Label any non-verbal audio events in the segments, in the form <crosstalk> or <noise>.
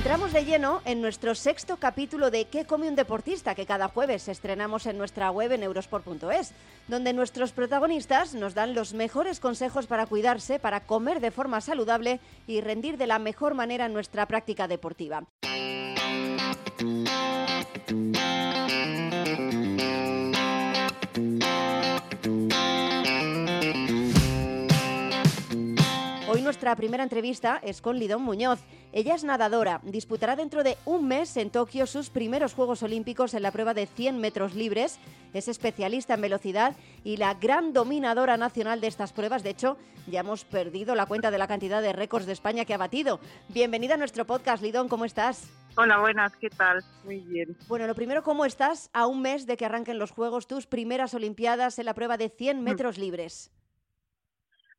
Entramos de lleno en nuestro sexto capítulo de ¿Qué come un deportista? que cada jueves estrenamos en nuestra web en eurosport.es, donde nuestros protagonistas nos dan los mejores consejos para cuidarse, para comer de forma saludable y rendir de la mejor manera nuestra práctica deportiva. Nuestra primera entrevista es con Lidón Muñoz. Ella es nadadora, disputará dentro de un mes en Tokio sus primeros Juegos Olímpicos en la prueba de 100 metros libres. Es especialista en velocidad y la gran dominadora nacional de estas pruebas. De hecho, ya hemos perdido la cuenta de la cantidad de récords de España que ha batido. Bienvenida a nuestro podcast, Lidón, ¿cómo estás? Hola, buenas, ¿qué tal? Muy bien. Bueno, lo primero, ¿cómo estás a un mes de que arranquen los Juegos, tus primeras Olimpiadas en la prueba de 100 metros libres?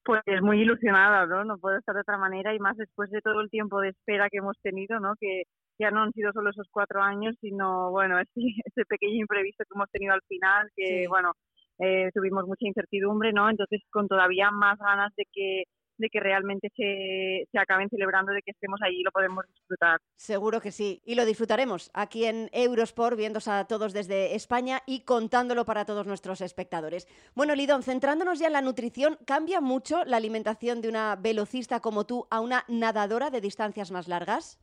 Pues muy ilusionada, ¿no? No puedo estar de otra manera y más después de todo el tiempo de espera que hemos tenido, ¿no? Que ya no han sido solo esos cuatro años, sino, bueno, <laughs> ese, ese pequeño imprevisto que hemos tenido al final, que, bueno, eh, tuvimos mucha incertidumbre, ¿no? Entonces, con todavía más ganas de que de que realmente se, se, acaben celebrando, de que estemos ahí y lo podemos disfrutar. Seguro que sí. Y lo disfrutaremos aquí en Eurosport, viéndose a todos desde España y contándolo para todos nuestros espectadores. Bueno, Lidón, centrándonos ya en la nutrición, ¿cambia mucho la alimentación de una velocista como tú a una nadadora de distancias más largas?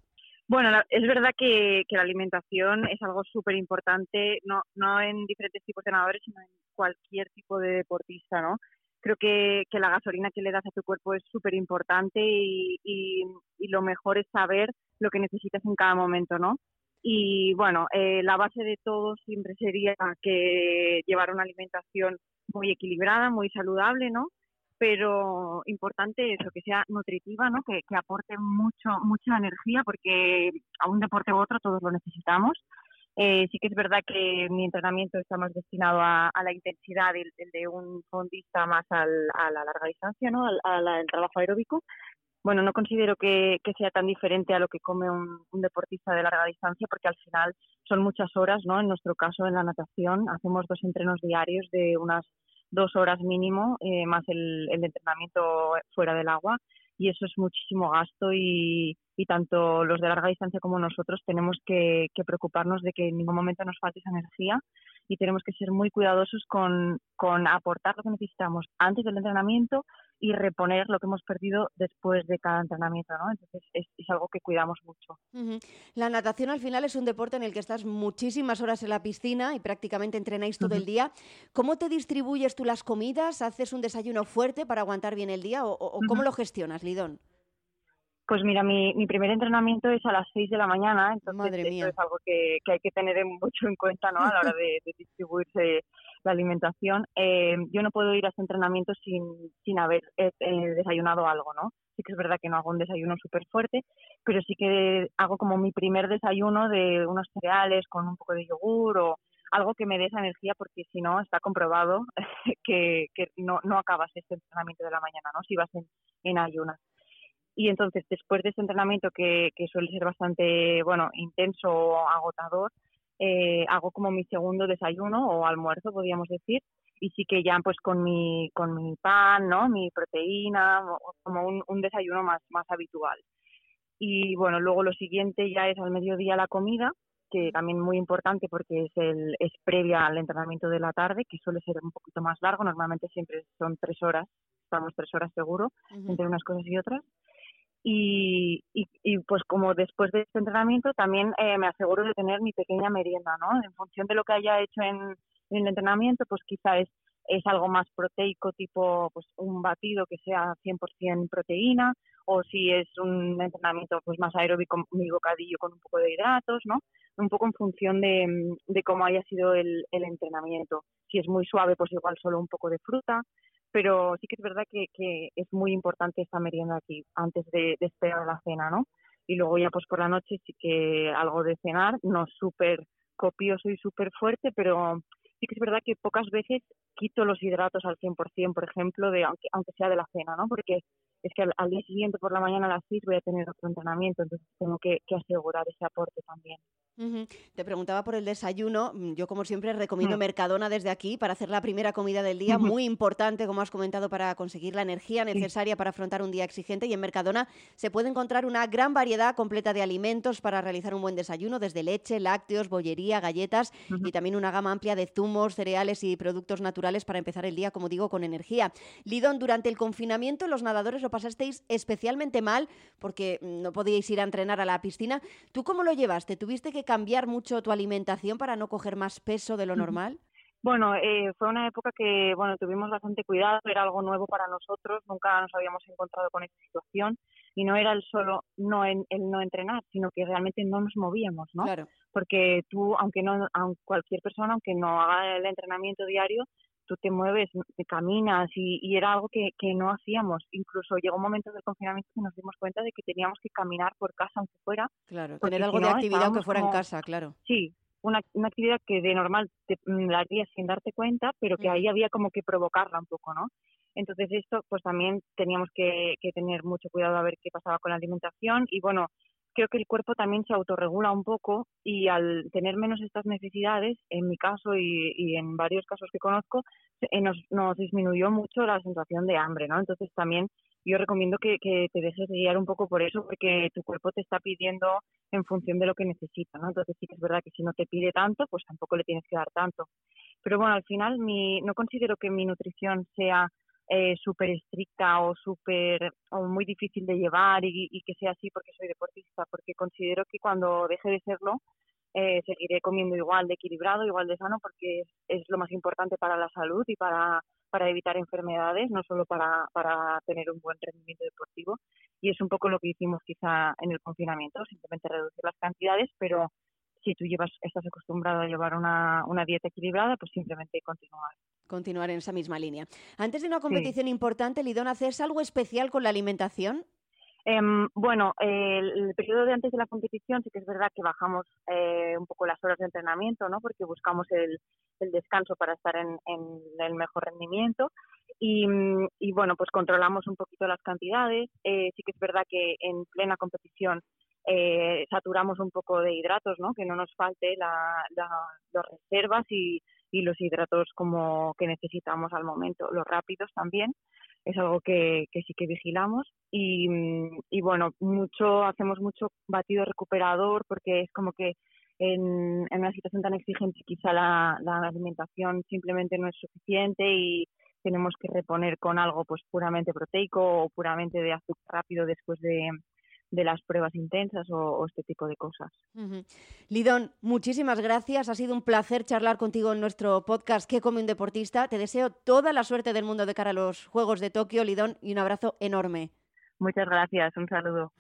Bueno, es verdad que, que la alimentación es algo súper importante, no, no en diferentes tipos de nadadores, sino en cualquier tipo de deportista, ¿no? Creo que, que, la gasolina que le das a tu cuerpo es súper importante y, y, lo mejor es saber lo que necesitas en cada momento, ¿no? Y bueno, eh, la base de todo siempre sería que llevar una alimentación muy equilibrada, muy saludable, ¿no? Pero importante eso, que sea nutritiva, ¿no? Que, que aporte mucho, mucha energía, porque a un deporte u otro todos lo necesitamos. Eh, sí que es verdad que mi entrenamiento está más destinado a, la intensidad del, de un fondista más al, a la larga distancia, ¿no? al, trabajo aeróbico. Bueno, no considero que, sea tan diferente a lo que come un, deportista de larga distancia porque al final son muchas horas, ¿no? En nuestro caso, en la natación, hacemos dos entrenos diarios de unas dos horas mínimo, eh, más el, el entrenamiento fuera del agua y eso es muchísimo gasto y, y tanto los de larga distancia como nosotros tenemos que, preocuparnos de que en ningún momento nos falte esa energía y tenemos que ser muy cuidadosos con, aportar lo que necesitamos antes del entrenamiento y reponer lo que hemos perdido después de cada entrenamiento, ¿no? Entonces es, algo que cuidamos mucho. La natación al final es un deporte en el que estás muchísimas horas en la piscina y prácticamente entrenáis todo el día. ¿Cómo te distribuyes tú las comidas? ¿Haces un desayuno fuerte para aguantar bien el día o, cómo lo gestionas, Lidón? Pues mira, mi, mi primer entrenamiento es a las 6 de la mañana, entonces eso es algo que, que, hay que tener <laughs> mucho en cuenta ¿no? a la hora de, distribuirse la alimentación. Eh, yo no puedo ir a ese entrenamiento sin, sin haber eh, eh, desayunado algo, ¿no? Sí que es verdad que no hago un desayuno súper fuerte, pero sí que hago como mi primer desayuno de unos cereales con un poco de yogur o algo que me dé esa energía porque si no está comprobado <laughs> que, que no, no acabas este entrenamiento de la mañana, ¿no? Si vas en, en ayunas. Y entonces, después de ese entrenamiento que, que suele ser bastante, bueno, intenso o agotador, eh, hago como mi segundo desayuno o almuerzo, podríamos decir, y sí que ya pues con mi, con mi pan, ¿no? Mi proteína, como un, un desayuno más, más habitual. Y bueno, luego lo siguiente ya es al mediodía la comida, que también muy importante porque es, el, es previa al entrenamiento de la tarde, que suele ser un poquito más largo, normalmente siempre son tres horas, estamos tres horas seguro, entre unas cosas y otras. Y, y, pues como después de este entrenamiento también eh, me aseguro de tener mi pequeña merienda, ¿no? En función de lo que haya hecho en, el entrenamiento, pues quizá es, es algo más proteico, tipo pues un batido que sea 100% proteína, o si es un entrenamiento pues más aeróbico, mi bocadillo con un poco de hidratos, ¿no? Un poco en función de, de cómo haya sido el, el entrenamiento. Si es muy suave, pues igual solo un poco de fruta pero sí que es verdad que, que es muy importante esta merienda aquí antes de, de, esperar la cena, ¿no? Y luego ya pues por la noche sí que algo de cenar, no súper copioso y súper fuerte, pero sí que es verdad que pocas veces quito los hidratos al 100%, por ejemplo, de aunque, aunque sea de la cena, ¿no? Porque es que al, día siguiente por la mañana a las 6 voy a tener otro entrenamiento, entonces tengo que, que asegurar ese aporte también. Te preguntaba por el desayuno. Mm, yo, como siempre, recomiendo mm. Mercadona desde aquí para hacer la primera comida del día. Muy importante, como has comentado, para conseguir la energía necesaria para afrontar un día exigente. Y en Mercadona se puede encontrar una gran variedad completa de alimentos para realizar un buen desayuno, desde leche, lácteos, bollería, galletas y también una gama amplia de zumos, cereales y productos naturales para empezar el día, como digo, con energía. Lidón, durante el confinamiento los nadadores lo pasasteis especialmente mal porque mm, no podíais ir a entrenar a la piscina. ¿Tú cómo lo llevaste? ¿Tuviste que cambiar mucho tu alimentación para no coger más peso de lo normal? Bueno, eh, fue una época que bueno tuvimos bastante cuidado, era algo nuevo para nosotros, nunca nos habíamos encontrado con esta situación y no era el solo no el no entrenar, sino que realmente no nos movíamos, ¿no? Claro. Porque tú, aunque no, aunque cualquier persona, aunque no haga el entrenamiento diario, tú te mueves, te caminas y, y era algo que, que, no hacíamos. Incluso llegó un momento del confinamiento que nos dimos cuenta de que teníamos que caminar por casa aunque fuera. Claro, tener algo de actividad aunque fuera en casa, claro. Sí, una, una actividad que de normal te, la harías sin darte cuenta, pero que ahí había como que provocarla un poco, ¿no? Entonces esto, pues también teníamos que, que tener mucho cuidado a ver qué pasaba con la alimentación y bueno, creo que el cuerpo también se autorregula un poco y al tener menos estas necesidades, en mi caso y, en varios casos que conozco, eh, nos, nos, disminuyó mucho la sensación de hambre, ¿no? Entonces también yo recomiendo que, que, te dejes guiar un poco por eso, porque tu cuerpo te está pidiendo en función de lo que necesita, ¿no? Entonces sí que es verdad que si no te pide tanto, pues tampoco le tienes que dar tanto. Pero bueno, al final mi, no considero que mi nutrición sea eh, súper estricta o súper o muy difícil de llevar y, que sea así porque soy deportista, porque considero que cuando deje de serlo eh, seguiré comiendo igual de equilibrado, igual de sano, porque es, lo más importante para la salud y para, para evitar enfermedades, no solo para, para tener un buen rendimiento deportivo. Y es un poco lo que hicimos quizá en el confinamiento, simplemente reducir las cantidades, pero si tú llevas, estás acostumbrado a llevar una, una dieta equilibrada, pues simplemente continuar. Continuar en esa misma línea. Antes de una competición importante, Lidón, ¿haces algo especial con la alimentación? Em, bueno, el, periodo de antes de la competición sí que es verdad que bajamos eh, un poco las horas de entrenamiento, ¿no? Porque buscamos el, descanso para estar en, el mejor rendimiento y, y, bueno, pues controlamos un poquito las cantidades. Eh, sí que es verdad que en plena competición eh, saturamos un poco de hidratos, ¿no? Que no nos falte la, las reservas y, y, los hidratos como que necesitamos al momento. Los rápidos también es algo que, que sí que vigilamos y, y, bueno, mucho hacemos mucho batido recuperador porque es como que en, en una situación tan exigente quizá la, la alimentación simplemente no es suficiente y tenemos que reponer con algo pues puramente proteico o puramente de azúcar rápido después de, de las pruebas intensas o, este tipo de cosas. Lidón, muchísimas gracias. Ha sido un placer charlar contigo en nuestro podcast ¿Qué come un deportista? Te deseo toda la suerte del mundo de cara a los Juegos de Tokio, Lidón, y un abrazo enorme. Muchas gracias. Un saludo.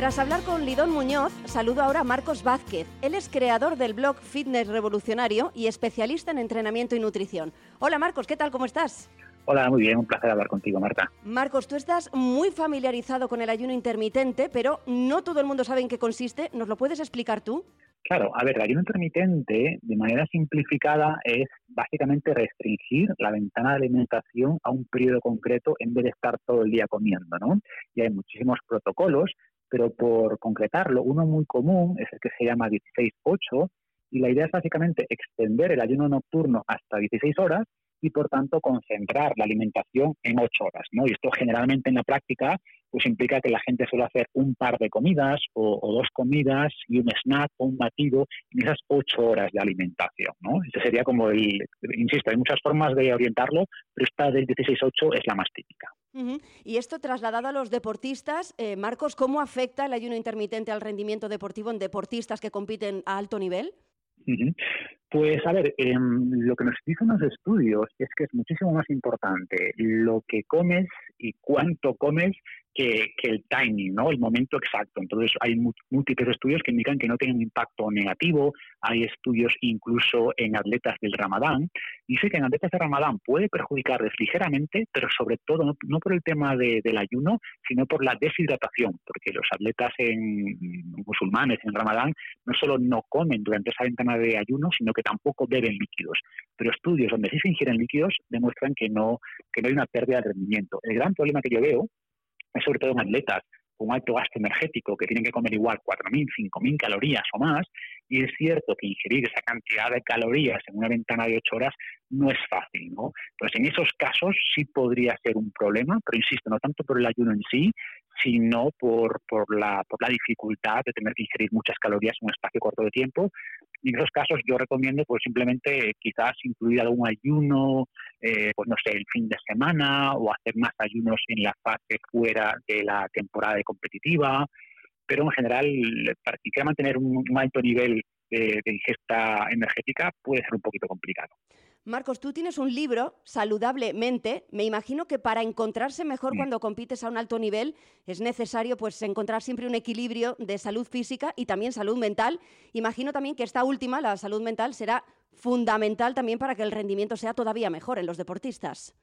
Tras hablar con Lidón Muñoz, saludo ahora a Marcos Vázquez. Él es creador del blog Fitness Revolucionario y especialista en entrenamiento y nutrición. Hola Marcos, ¿qué tal? ¿Cómo estás? Hola, muy bien, un placer hablar contigo, Marta. Marcos, tú estás muy familiarizado con el ayuno intermitente, pero no todo el mundo sabe en qué consiste. ¿Nos lo puedes explicar tú? Claro, a ver, el ayuno intermitente, de manera simplificada, es básicamente restringir la ventana de alimentación a un periodo concreto en vez de estar todo el día comiendo, ¿no? Y hay muchísimos protocolos pero por concretarlo, uno muy común es el que se llama 16-8 y la idea es básicamente extender el ayuno nocturno hasta 16 horas y por tanto concentrar la alimentación en 8 horas. ¿no? Y esto generalmente en la práctica pues implica que la gente suele hacer un par de comidas o, dos comidas y un snack o un batido en esas 8 horas de alimentación. ¿no? Este sería como el, insisto, hay muchas formas de orientarlo, pero esta del 16-8 es la más típica. Y esto trasladado a los deportistas, eh, Marcos, ¿cómo afecta el ayuno intermitente al rendimiento deportivo en deportistas que compiten a alto nivel? Pues a ver, em, lo que nos dicen los estudios es que es muchísimo más importante lo que comes y cuánto comes que, el timing, ¿no? El momento exacto. Entonces hay múltiples estudios que indican que no tienen un impacto negativo. Hay estudios incluso en atletas del Ramadán. Dice que en atletas del Ramadán puede perjudicarles ligeramente, pero sobre todo no, por el tema del ayuno, sino por la deshidratación, porque los atletas en, musulmanes en Ramadán no solo no comen durante esa ventana de ayuno, sino que tampoco beben líquidos. Pero estudios donde sí se ingieren líquidos demuestran que no, que no hay una pérdida de rendimiento. El gran problema que yo veo sobre todo en atletas con alto gasto energético, que tienen que comer igual 4.000, 5.000 calorías o más, y es cierto que ingerir esa cantidad de calorías en una ventana de 8 horas no es fácil, ¿no? Pues en esos casos sí podría ser un problema, pero insisto, no tanto por el ayuno en sí, sino por, por, la, por la dificultad de tener que ingerir muchas calorías en un espacio corto de tiempo en esos casos yo recomiendo pues simplemente quizás incluir algún ayuno, eh, pues no sé, el fin de semana o hacer más ayunos en la fase fuera de la temporada competitiva, pero en general para que quiera mantener un, alto nivel de, de ingesta energética puede ser un poquito complicado. Marcos, tú tienes un libro, Saludablemente. Me imagino que para encontrarse mejor cuando compites a un alto nivel es necesario pues, encontrar siempre un equilibrio de salud física y también salud mental. Imagino también que esta última, la salud mental, será fundamental también para que el rendimiento sea todavía mejor en los deportistas.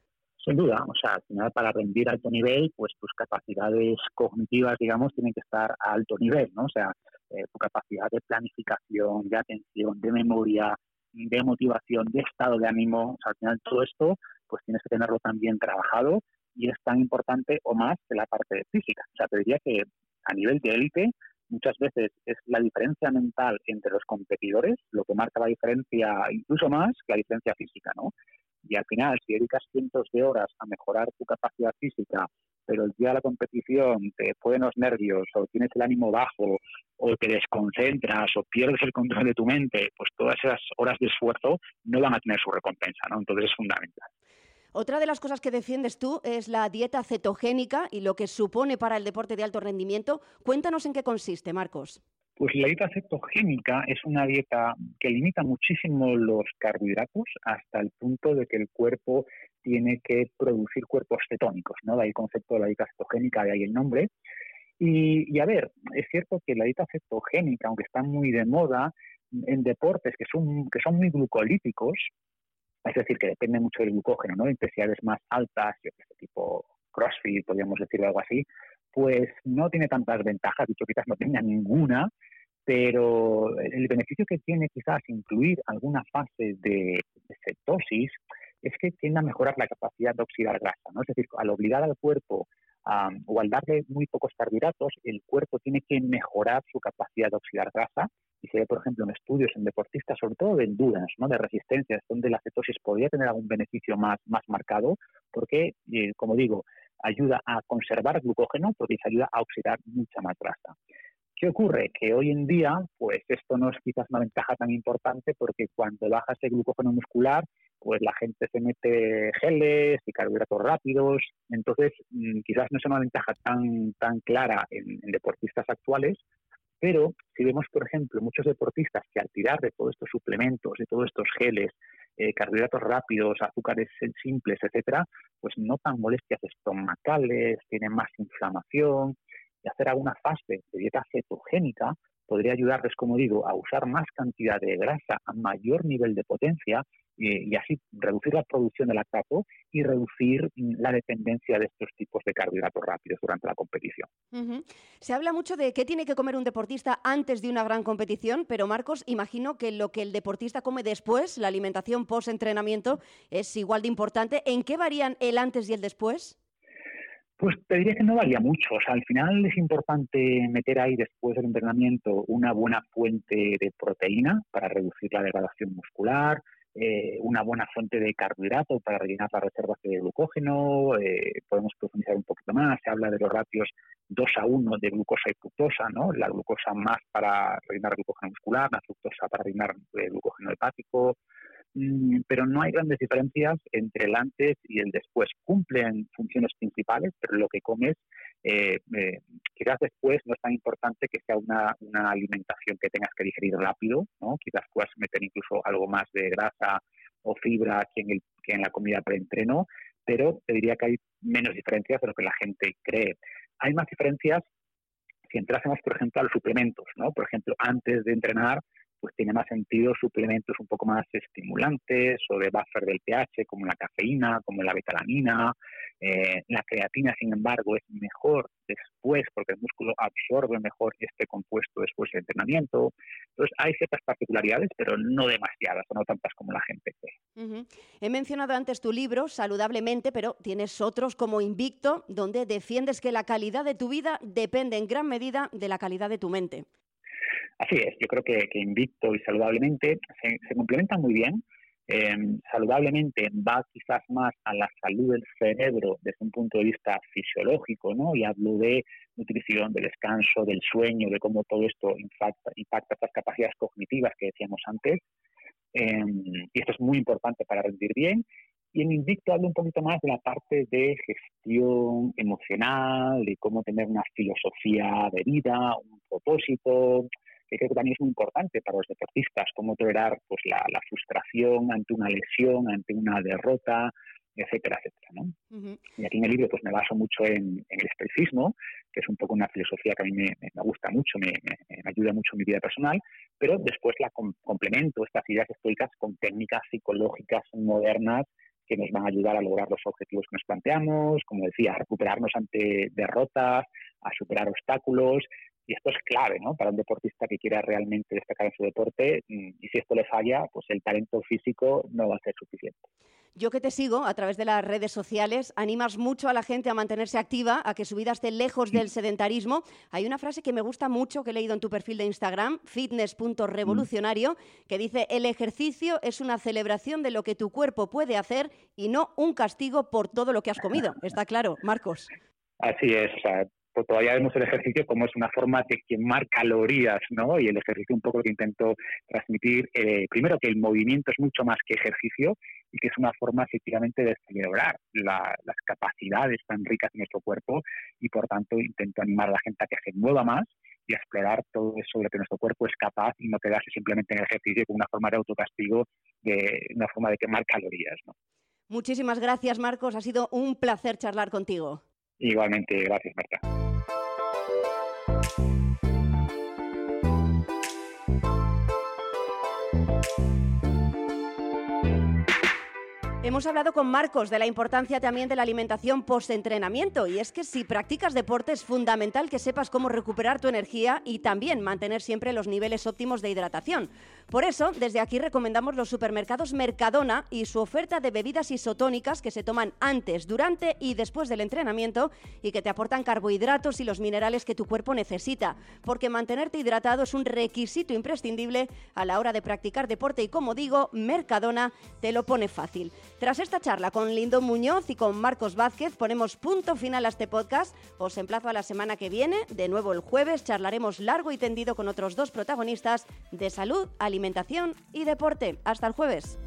Sin duda, o sea, al final para rendir a alto nivel, pues tus capacidades cognitivas, digamos, tienen que estar a alto nivel, ¿no? O sea, eh, tu capacidad de planificación, de atención, de memoria, de motivación, de estado de ánimo. al final todo esto, pues tienes que tenerlo también trabajado y es tan importante o más que la parte física. O sea, te diría que a nivel de élite, muchas veces es la diferencia mental entre los competidores lo que marca la diferencia, incluso más que la diferencia física, ¿no? Y al final, si dedicas cientos de horas a mejorar tu capacidad física, pero el día de la competición te pueden los nervios o tienes el ánimo bajo o te desconcentras o pierdes el control de tu mente, pues todas esas horas de esfuerzo no van a tener su recompensa, ¿no? Entonces es fundamental. Otra de las cosas que defiendes tú es la dieta cetogénica y lo que supone para el deporte de alto rendimiento. Cuéntanos en qué consiste, Marcos. Pues la dieta cetogénica es una dieta que limita muchísimo los carbohidratos hasta el punto de que el cuerpo tiene que producir cuerpos cetónicos, ¿no? De ahí el concepto de la dieta cetogénica, de ahí el nombre. Y, a ver, es cierto que la dieta cetogénica, aunque está muy de moda en deportes que son, que son muy glucolíticos, es decir, que depende mucho del glucógeno, ¿no? Intensidades más altas, yo que tipo CrossFit, podríamos decir algo así, pues no tiene tantas ventajas, dicho quizás no tenga ninguna, pero el beneficio que tiene quizás incluir alguna fase de, cetosis es que tiende a mejorar la capacidad de oxidar grasa, ¿no? Es decir, al obligar al cuerpo o al darle muy pocos carbohidratos, el cuerpo tiene que mejorar su capacidad de oxidar grasa. Y se ve, por ejemplo, en estudios en deportistas, sobre todo de endurance, ¿no? de resistencias, donde la cetosis podría tener algún beneficio más, más marcado, porque, eh, como digo, ayuda a conservar glucógeno, porque se ayuda a oxidar mucha más grasa. ¿Qué ocurre? Que hoy en día, pues esto no es quizás una ventaja tan importante porque cuando bajas el glucógeno muscular, pues la gente se mete geles y carbohidratos rápidos. Entonces, mm, quizás no es una ventaja tan, tan clara en, deportistas actuales, pero si vemos, por ejemplo, muchos deportistas que al tirar de todos estos suplementos, de todos estos geles, eh, carbohidratos rápidos, azúcares simples, etcétera, pues notan molestias estomacales, tienen más inflamación, y hacer alguna fase de dieta cetogénica podría ayudarles, como digo, a usar más cantidad de grasa a mayor nivel de potencia y así reducir la producción del lactato y reducir mm, la dependencia de estos tipos de carbohidratos rápidos durante la competición. Se habla mucho de qué tiene que comer un deportista antes de una gran competición, pero Marcos, imagino que lo que el deportista come después, la alimentación post-entrenamiento, es igual de importante. ¿En qué varían el antes y el después? Pues te diría que no varía mucho. O sea, al final es importante meter ahí después del entrenamiento una buena fuente de proteína para reducir la degradación muscular, eh, una buena fuente de carbohidrato para rellenar las reservas de glucógeno, eh, podemos profundizar un poquito más, se habla de los ratios 2 a 1 de glucosa y fructosa, ¿no? la glucosa más para rellenar glucógeno muscular, la fructosa para rellenar eh, glucógeno hepático, pero no hay grandes diferencias entre el antes y el después. Cumplen funciones principales, pero lo que comes eh, eh, quizás después no es tan importante que sea una, alimentación que tengas que digerir rápido, ¿no? Quizás puedas meter incluso algo más de grasa o fibra que en, el, que en la comida preentreno, pero te diría que hay menos diferencias de lo que la gente cree. Hay más diferencias si entrásemos, por ejemplo, a los suplementos, ¿no? Por ejemplo, antes de entrenar, pues tiene más sentido suplementos un poco más estimulantes o de buffer del pH, como la cafeína, como la betalanina. Eh, la creatina, sin embargo, es mejor después porque el músculo absorbe mejor este compuesto después del entrenamiento. Entonces, hay ciertas particularidades, pero no demasiadas, no tantas como la gente cree. He mencionado antes tu libro, Saludablemente, pero tienes otros como Invicto, donde defiendes que la calidad de tu vida depende en gran medida de la calidad de tu mente. Así es, yo creo que, Invicto y Saludablemente se, complementan muy bien. Em, saludablemente va quizás más a la salud del cerebro desde un punto de vista fisiológico, ¿no? Y hablo de nutrición, de descanso, del sueño, de cómo todo esto impacta, impacta estas capacidades cognitivas que decíamos antes. Em, y esto es muy importante para rendir bien. Y en Invicto hablo un poquito más de la parte de gestión emocional, de cómo tener una filosofía de vida, un propósito, que creo que también es muy importante para los deportistas, cómo tolerar pues, la, frustración ante una lesión, ante una derrota, etcétera, etcétera. ¿no? Y aquí en el libro pues me baso mucho en, el estoicismo, que es un poco una filosofía que a mí me, gusta mucho, me, ayuda mucho en mi vida personal, pero después la complemento, estas ideas estoicas, con técnicas psicológicas modernas que nos van a ayudar a lograr los objetivos que nos planteamos, como decía, a recuperarnos ante derrotas, a superar obstáculos y esto es clave ¿no? para un deportista que quiera realmente destacar en su deporte mm, y si esto le falla, pues el talento físico no va a ser suficiente. Yo que te sigo a través de las redes sociales, animas mucho a la gente a mantenerse activa, a que su vida esté lejos del sedentarismo. Hay una frase que me gusta mucho que he leído en tu perfil de Instagram, fitness.revolucionario, que dice, el ejercicio es una celebración de lo que tu cuerpo puede hacer y no un castigo por todo lo que has comido. Está claro, Marcos. Así es, pues todavía vemos el ejercicio como es una forma de quemar calorías, ¿no? Y el ejercicio un poco que intento transmitir, eh, primero que el movimiento es mucho más que ejercicio y que es una forma efectivamente de celebrar las capacidades tan ricas de nuestro cuerpo y por tanto intento animar a la gente a que se mueva más y a explorar todo eso de lo que nuestro cuerpo es capaz y no quedarse simplemente en el ejercicio como una forma de autocastigo, de una forma de quemar calorías, ¿no? Muchísimas gracias, Marcos. Ha sido un placer charlar contigo. Igualmente, gracias, Marta. Hemos hablado con Marcos de la importancia también de la alimentación post-entrenamiento y es que si practicas deporte es fundamental que sepas cómo recuperar tu energía y también mantener siempre los niveles óptimos de hidratación. Por eso, desde aquí recomendamos los supermercados Mercadona y su oferta de bebidas isotónicas que se toman antes, durante y después del entrenamiento y que te aportan carbohidratos y los minerales que tu cuerpo necesita, porque mantenerte hidratado es un requisito imprescindible a la hora de practicar deporte y como digo, Mercadona te lo pone fácil. Tras esta charla con Lindo Muñoz y con Marcos Vázquez, ponemos punto final a este podcast. Os emplazo a la semana que viene. De nuevo el jueves charlaremos largo y tendido con otros dos protagonistas de salud, alimentación y deporte. Hasta el jueves.